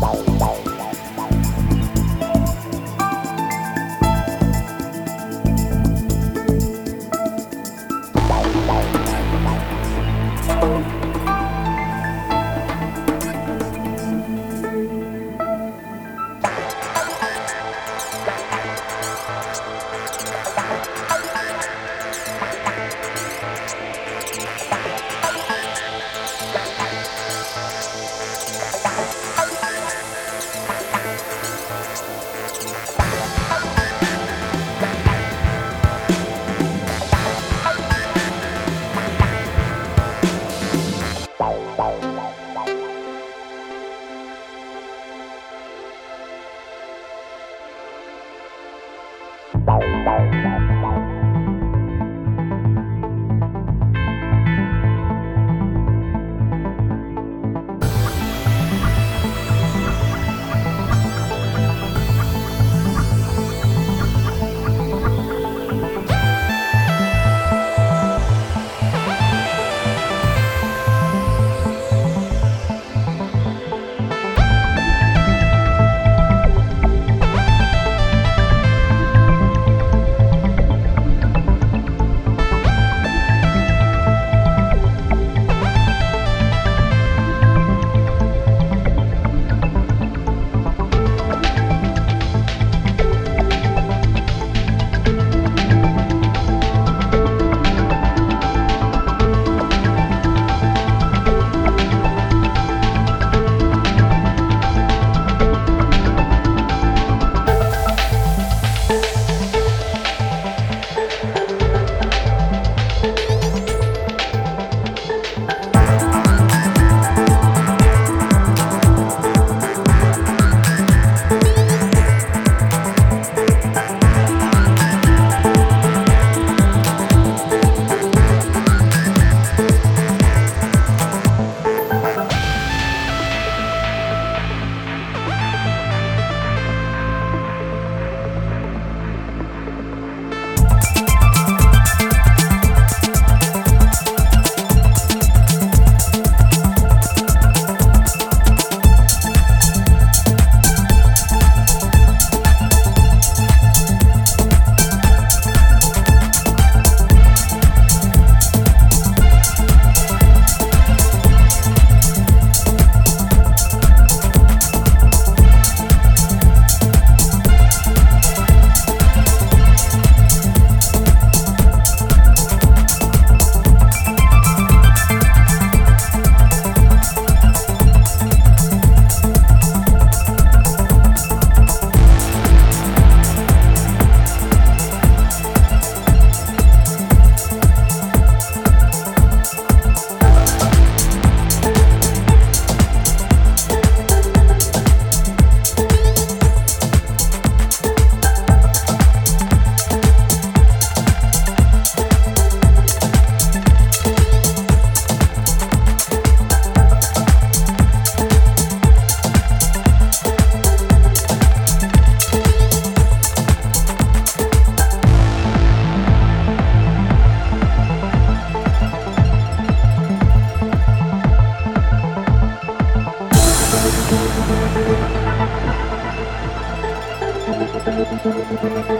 Bye. Bye. Música